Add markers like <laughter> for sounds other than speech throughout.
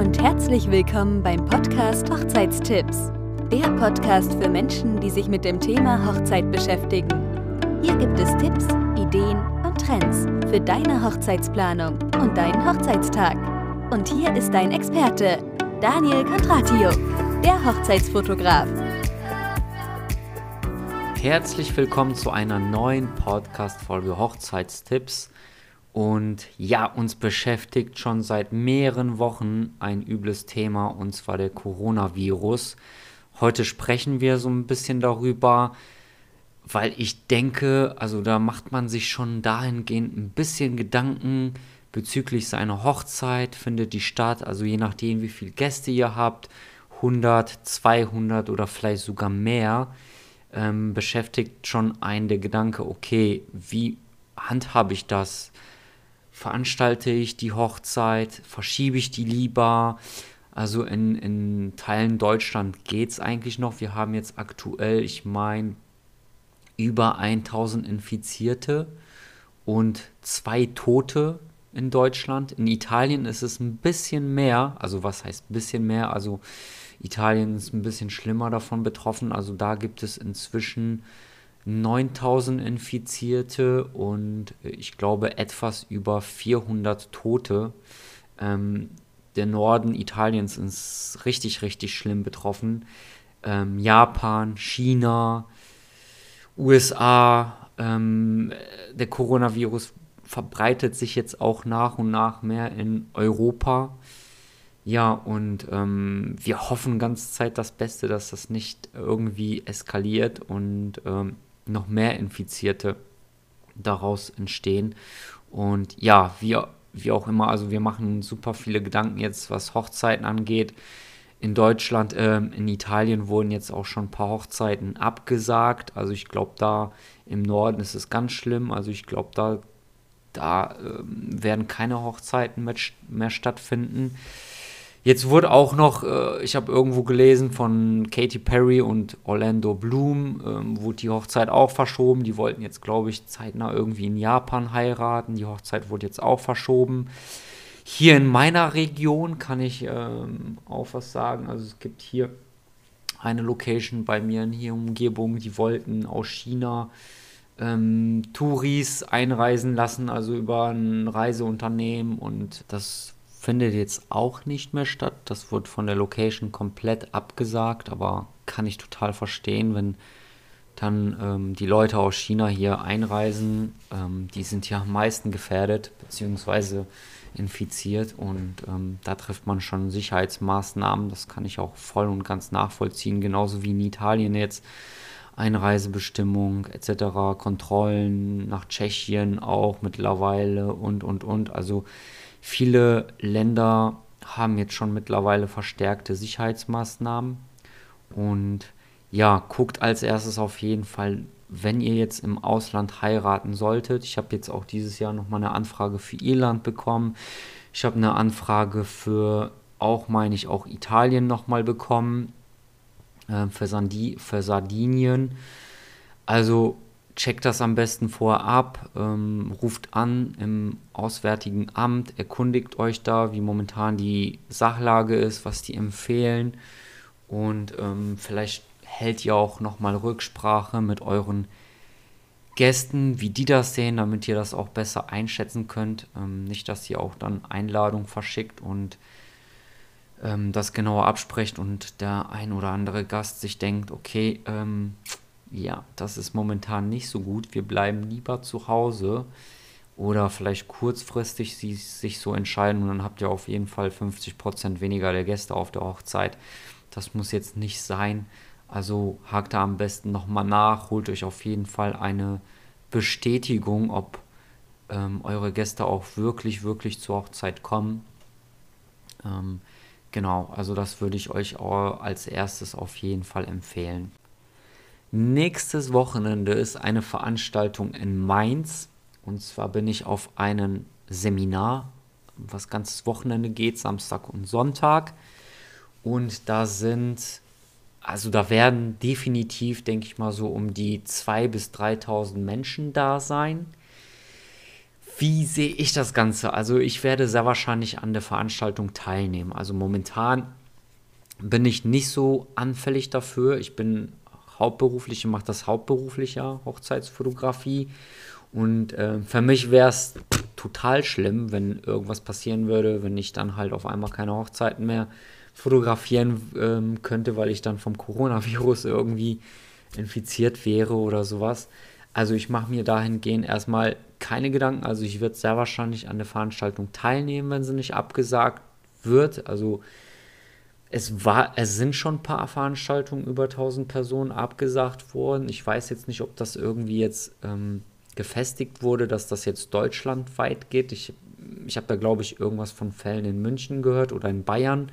und herzlich willkommen beim Podcast Hochzeitstipps. Der Podcast für Menschen, die sich mit dem Thema Hochzeit beschäftigen. Hier gibt es Tipps, Ideen und Trends für deine Hochzeitsplanung und deinen Hochzeitstag. Und hier ist dein Experte, Daniel Contratio, der Hochzeitsfotograf. Herzlich willkommen zu einer neuen Podcast-Folge Hochzeitstipps. Und ja, uns beschäftigt schon seit mehreren Wochen ein übles Thema, und zwar der Coronavirus. Heute sprechen wir so ein bisschen darüber, weil ich denke, also da macht man sich schon dahingehend ein bisschen Gedanken bezüglich seiner Hochzeit. Findet die statt, also je nachdem, wie viele Gäste ihr habt, 100, 200 oder vielleicht sogar mehr, ähm, beschäftigt schon einen der Gedanke, okay, wie handhabe ich das? Veranstalte ich die Hochzeit, verschiebe ich die lieber. Also in, in Teilen Deutschland geht es eigentlich noch. Wir haben jetzt aktuell, ich meine, über 1000 Infizierte und zwei Tote in Deutschland. In Italien ist es ein bisschen mehr. Also was heißt ein bisschen mehr? Also Italien ist ein bisschen schlimmer davon betroffen. Also da gibt es inzwischen 9000 Infizierte und äh, ich glaube etwas über 400 Tote. Ähm, der Norden Italiens ist richtig, richtig schlimm betroffen. Ähm, Japan, China, USA, ähm, der Coronavirus verbreitet sich jetzt auch nach und nach mehr in Europa. Ja, und ähm, wir hoffen ganz Zeit das Beste, dass das nicht irgendwie eskaliert und ähm, noch mehr Infizierte daraus entstehen. Und ja, wir, wie auch immer, also wir machen super viele Gedanken jetzt, was Hochzeiten angeht. In Deutschland, äh, in Italien wurden jetzt auch schon ein paar Hochzeiten abgesagt. Also ich glaube, da im Norden ist es ganz schlimm. Also ich glaube, da, da äh, werden keine Hochzeiten mehr, mehr stattfinden. Jetzt wurde auch noch, äh, ich habe irgendwo gelesen von Katy Perry und Orlando Bloom, ähm, wurde die Hochzeit auch verschoben. Die wollten jetzt, glaube ich, zeitnah irgendwie in Japan heiraten. Die Hochzeit wurde jetzt auch verschoben. Hier in meiner Region kann ich ähm, auch was sagen. Also es gibt hier eine Location bei mir in hier Umgebung, die wollten aus China ähm, Touris einreisen lassen, also über ein Reiseunternehmen und das findet jetzt auch nicht mehr statt. Das wird von der Location komplett abgesagt, aber kann ich total verstehen, wenn dann ähm, die Leute aus China hier einreisen. Ähm, die sind ja am meisten gefährdet bzw. infiziert und ähm, da trifft man schon Sicherheitsmaßnahmen. Das kann ich auch voll und ganz nachvollziehen, genauso wie in Italien jetzt. Einreisebestimmung etc., Kontrollen nach Tschechien auch mittlerweile und und und. Also Viele Länder haben jetzt schon mittlerweile verstärkte Sicherheitsmaßnahmen. Und ja, guckt als erstes auf jeden Fall, wenn ihr jetzt im Ausland heiraten solltet. Ich habe jetzt auch dieses Jahr nochmal eine Anfrage für Irland bekommen. Ich habe eine Anfrage für auch, meine ich, auch Italien nochmal bekommen. Äh, für, Sandi für Sardinien. Also checkt das am besten vorher ab, ähm, ruft an im Auswärtigen Amt, erkundigt euch da, wie momentan die Sachlage ist, was die empfehlen und ähm, vielleicht hält ihr auch nochmal Rücksprache mit euren Gästen, wie die das sehen, damit ihr das auch besser einschätzen könnt. Ähm, nicht, dass ihr auch dann Einladung verschickt und ähm, das genauer absprecht und der ein oder andere Gast sich denkt, okay, ähm, ja, das ist momentan nicht so gut. Wir bleiben lieber zu Hause oder vielleicht kurzfristig sie sich so entscheiden und dann habt ihr auf jeden Fall 50% weniger der Gäste auf der Hochzeit. Das muss jetzt nicht sein. Also hakt da am besten nochmal nach, holt euch auf jeden Fall eine Bestätigung, ob ähm, eure Gäste auch wirklich, wirklich zur Hochzeit kommen. Ähm, genau, also das würde ich euch als erstes auf jeden Fall empfehlen. Nächstes Wochenende ist eine Veranstaltung in Mainz. Und zwar bin ich auf einem Seminar, was ganzes Wochenende geht, Samstag und Sonntag. Und da sind, also da werden definitiv, denke ich mal, so um die 2.000 bis 3.000 Menschen da sein. Wie sehe ich das Ganze? Also ich werde sehr wahrscheinlich an der Veranstaltung teilnehmen. Also momentan bin ich nicht so anfällig dafür. Ich bin hauptberuflich, mache das hauptberuflicher Hochzeitsfotografie. Und äh, für mich wäre es total schlimm, wenn irgendwas passieren würde, wenn ich dann halt auf einmal keine Hochzeiten mehr fotografieren ähm, könnte, weil ich dann vom Coronavirus irgendwie infiziert wäre oder sowas. Also ich mache mir dahingehend erstmal keine Gedanken. Also ich werde sehr wahrscheinlich an der Veranstaltung teilnehmen, wenn sie nicht abgesagt wird. Also es war, es sind schon ein paar Veranstaltungen über 1000 Personen abgesagt worden. Ich weiß jetzt nicht, ob das irgendwie jetzt ähm, gefestigt wurde, dass das jetzt deutschlandweit geht. Ich, ich habe da, glaube ich, irgendwas von Fällen in München gehört oder in Bayern.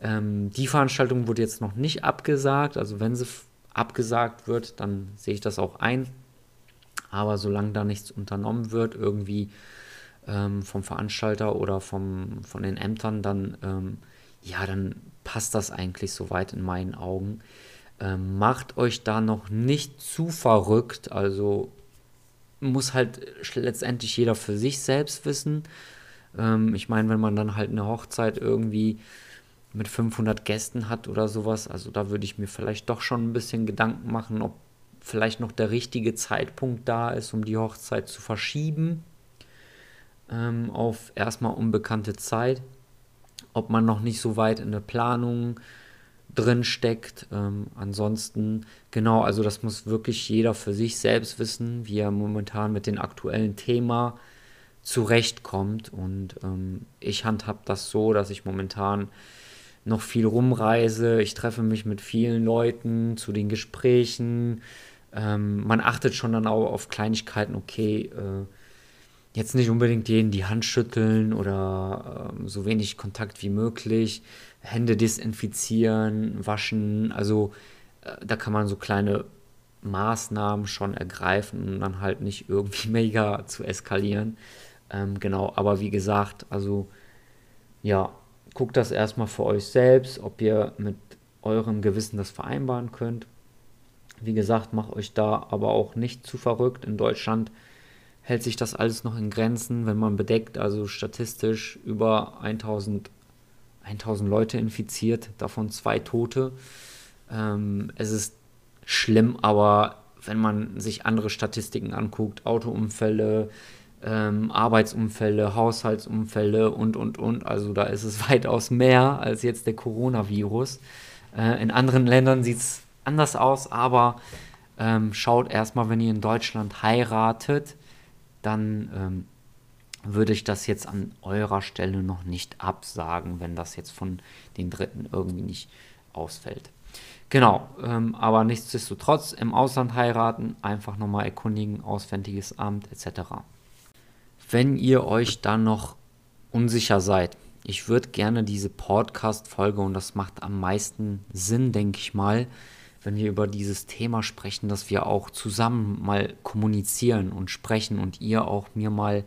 Ähm, die Veranstaltung wurde jetzt noch nicht abgesagt. Also wenn sie abgesagt wird, dann sehe ich das auch ein. Aber solange da nichts unternommen wird, irgendwie ähm, vom Veranstalter oder vom, von den Ämtern, dann, ähm, ja, dann passt das eigentlich soweit in meinen Augen. Ähm, macht euch da noch nicht zu verrückt. Also muss halt letztendlich jeder für sich selbst wissen. Ähm, ich meine, wenn man dann halt eine Hochzeit irgendwie mit 500 Gästen hat oder sowas, also da würde ich mir vielleicht doch schon ein bisschen Gedanken machen, ob vielleicht noch der richtige Zeitpunkt da ist, um die Hochzeit zu verschieben ähm, auf erstmal unbekannte Zeit. Ob man noch nicht so weit in der Planung drin steckt. Ähm, ansonsten, genau, also das muss wirklich jeder für sich selbst wissen, wie er momentan mit dem aktuellen Thema zurechtkommt. Und ähm, ich handhab das so, dass ich momentan noch viel rumreise. Ich treffe mich mit vielen Leuten zu den Gesprächen, ähm, man achtet schon dann auch auf Kleinigkeiten, okay, äh, jetzt nicht unbedingt jeden die Hand schütteln oder äh, so wenig Kontakt wie möglich, Hände desinfizieren, waschen, also äh, da kann man so kleine Maßnahmen schon ergreifen, um dann halt nicht irgendwie <laughs> mega zu eskalieren. Ähm, genau, aber wie gesagt, also ja, guckt das erstmal für euch selbst, ob ihr mit eurem Gewissen das vereinbaren könnt. Wie gesagt, macht euch da aber auch nicht zu verrückt. In Deutschland hält sich das alles noch in Grenzen, wenn man bedeckt, also statistisch über 1000, 1000 Leute infiziert, davon zwei Tote. Ähm, es ist schlimm, aber wenn man sich andere Statistiken anguckt, Autounfälle, ähm, Arbeitsunfälle, Haushaltsunfälle und, und, und, also da ist es <laughs> weitaus mehr als jetzt der Coronavirus. Äh, in anderen Ländern sieht es anders aus, aber ähm, schaut erstmal, wenn ihr in Deutschland heiratet, dann ähm, würde ich das jetzt an eurer Stelle noch nicht absagen, wenn das jetzt von den Dritten irgendwie nicht ausfällt. Genau, ähm, aber nichtsdestotrotz im Ausland heiraten, einfach nochmal erkundigen, Auswärtiges Amt etc. Wenn ihr euch dann noch unsicher seid, ich würde gerne diese Podcast-Folge, und das macht am meisten Sinn, denke ich mal, wenn wir über dieses Thema sprechen, dass wir auch zusammen mal kommunizieren und sprechen und ihr auch mir mal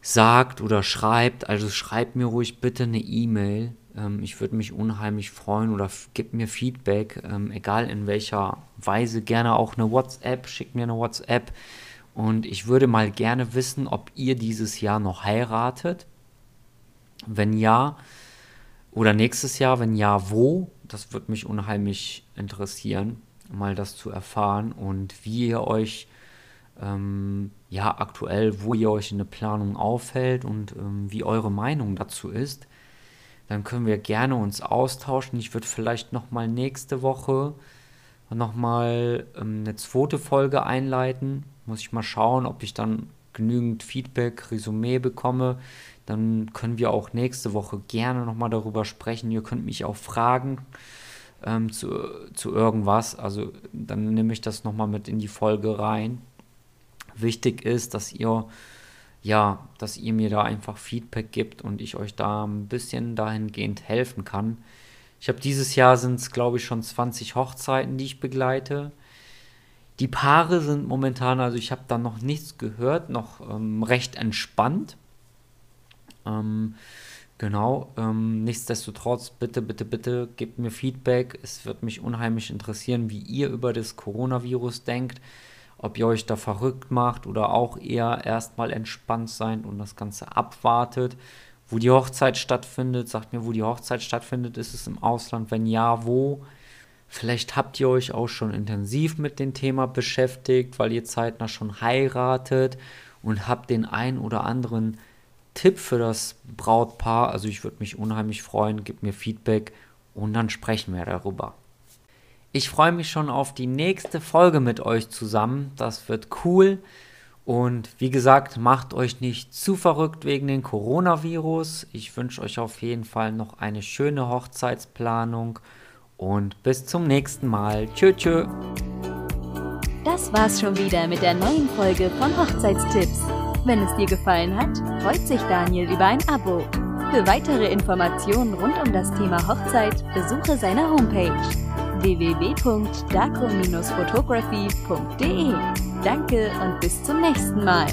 sagt oder schreibt. Also schreibt mir ruhig bitte eine E-Mail. Ähm, ich würde mich unheimlich freuen oder gebt mir Feedback, ähm, egal in welcher Weise. Gerne auch eine WhatsApp, schickt mir eine WhatsApp. Und ich würde mal gerne wissen, ob ihr dieses Jahr noch heiratet. Wenn ja, oder nächstes Jahr, wenn ja, wo? das würde mich unheimlich interessieren, mal das zu erfahren und wie ihr euch ähm, ja aktuell, wo ihr euch in der Planung aufhält und ähm, wie eure Meinung dazu ist. Dann können wir gerne uns austauschen. Ich würde vielleicht noch mal nächste Woche noch mal ähm, eine zweite Folge einleiten. Muss ich mal schauen, ob ich dann genügend Feedback, Resümee bekomme, dann können wir auch nächste Woche gerne nochmal darüber sprechen. Ihr könnt mich auch fragen ähm, zu, zu irgendwas. Also dann nehme ich das nochmal mit in die Folge rein. Wichtig ist, dass ihr ja, dass ihr mir da einfach Feedback gibt und ich euch da ein bisschen dahingehend helfen kann. Ich habe dieses Jahr sind es, glaube ich, schon 20 Hochzeiten, die ich begleite. Die Paare sind momentan, also ich habe da noch nichts gehört, noch ähm, recht entspannt. Ähm, genau, ähm, nichtsdestotrotz, bitte, bitte, bitte gebt mir Feedback. Es wird mich unheimlich interessieren, wie ihr über das Coronavirus denkt. ob ihr euch da verrückt macht oder auch eher erstmal entspannt sein und das Ganze abwartet. Wo die Hochzeit stattfindet, sagt mir, wo die Hochzeit stattfindet, ist es im Ausland? Wenn ja, wo? Vielleicht habt ihr euch auch schon intensiv mit dem Thema beschäftigt, weil ihr zeitnah schon heiratet und habt den ein oder anderen Tipp für das Brautpaar. Also ich würde mich unheimlich freuen, gebt mir Feedback und dann sprechen wir darüber. Ich freue mich schon auf die nächste Folge mit euch zusammen. Das wird cool. Und wie gesagt, macht euch nicht zu verrückt wegen dem Coronavirus. Ich wünsche euch auf jeden Fall noch eine schöne Hochzeitsplanung und bis zum nächsten Mal. Tschö, tschö. Das war's schon wieder mit der neuen Folge von Hochzeitstipps. Wenn es dir gefallen hat, freut sich Daniel über ein Abo. Für weitere Informationen rund um das Thema Hochzeit besuche seine Homepage www.daco-photography.de. Danke und bis zum nächsten Mal.